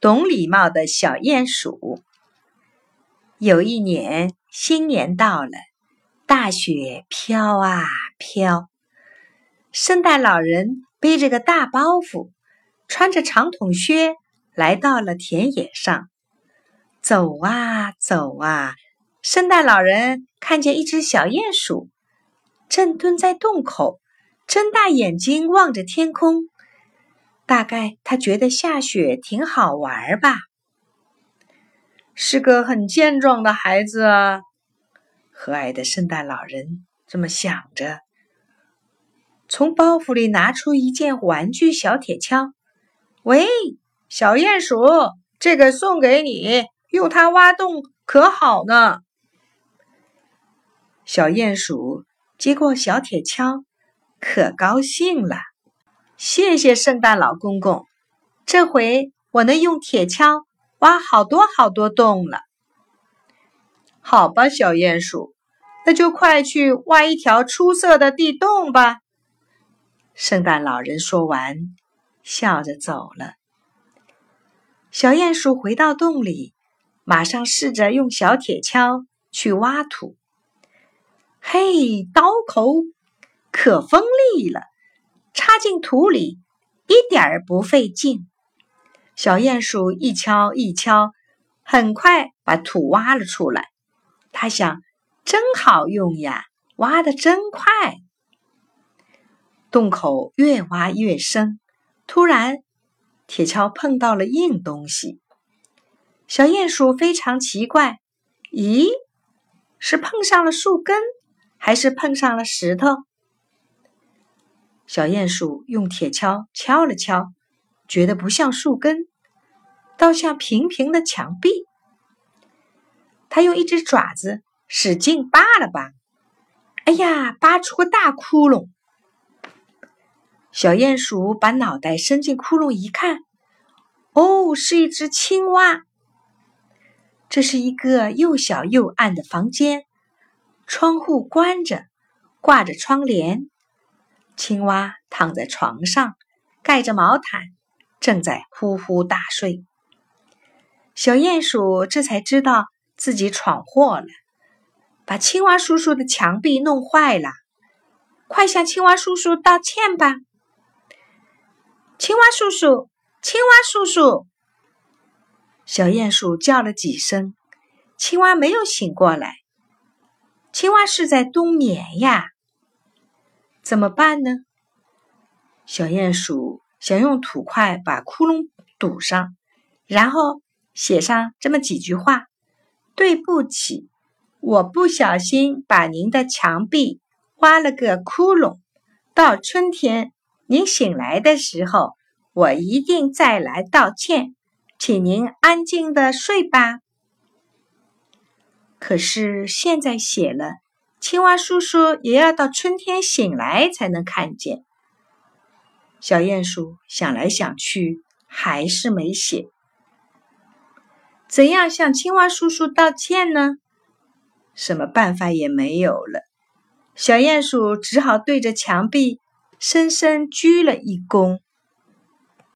懂礼貌的小鼹鼠。有一年，新年到了，大雪飘啊飘，圣诞老人背着个大包袱，穿着长筒靴，来到了田野上。走啊走啊，圣诞老人看见一只小鼹鼠，正蹲在洞口，睁大眼睛望着天空。大概他觉得下雪挺好玩吧，是个很健壮的孩子啊。和蔼的圣诞老人这么想着，从包袱里拿出一件玩具小铁锹。喂，小鼹鼠，这个送给你，用它挖洞可好呢。小鼹鼠接过小铁锹，可高兴了。谢谢圣诞老公公，这回我能用铁锹挖好多好多洞了。好吧，小鼹鼠，那就快去挖一条出色的地洞吧。圣诞老人说完，笑着走了。小鼹鼠回到洞里，马上试着用小铁锹去挖土。嘿，刀口可锋利了。插进土里一点儿不费劲，小鼹鼠一敲一敲，很快把土挖了出来。他想，真好用呀，挖的真快。洞口越挖越深，突然，铁锹碰到了硬东西。小鼹鼠非常奇怪，咦，是碰上了树根，还是碰上了石头？小鼹鼠用铁锹敲了敲，觉得不像树根，倒像平平的墙壁。他用一只爪子使劲扒了扒，哎呀，扒出个大窟窿！小鼹鼠把脑袋伸进窟窿一看，哦，是一只青蛙。这是一个又小又暗的房间，窗户关着，挂着窗帘。青蛙躺在床上，盖着毛毯，正在呼呼大睡。小鼹鼠这才知道自己闯祸了，把青蛙叔叔的墙壁弄坏了。快向青蛙叔叔道歉吧！青蛙叔叔，青蛙叔叔！小鼹鼠叫了几声，青蛙没有醒过来。青蛙是在冬眠呀。怎么办呢？小鼹鼠想用土块把窟窿堵上，然后写上这么几句话：“对不起，我不小心把您的墙壁挖了个窟窿。到春天您醒来的时候，我一定再来道歉，请您安静的睡吧。”可是现在写了。青蛙叔叔也要到春天醒来才能看见。小鼹鼠想来想去，还是没写。怎样向青蛙叔叔道歉呢？什么办法也没有了。小鼹鼠只好对着墙壁深深鞠了一躬。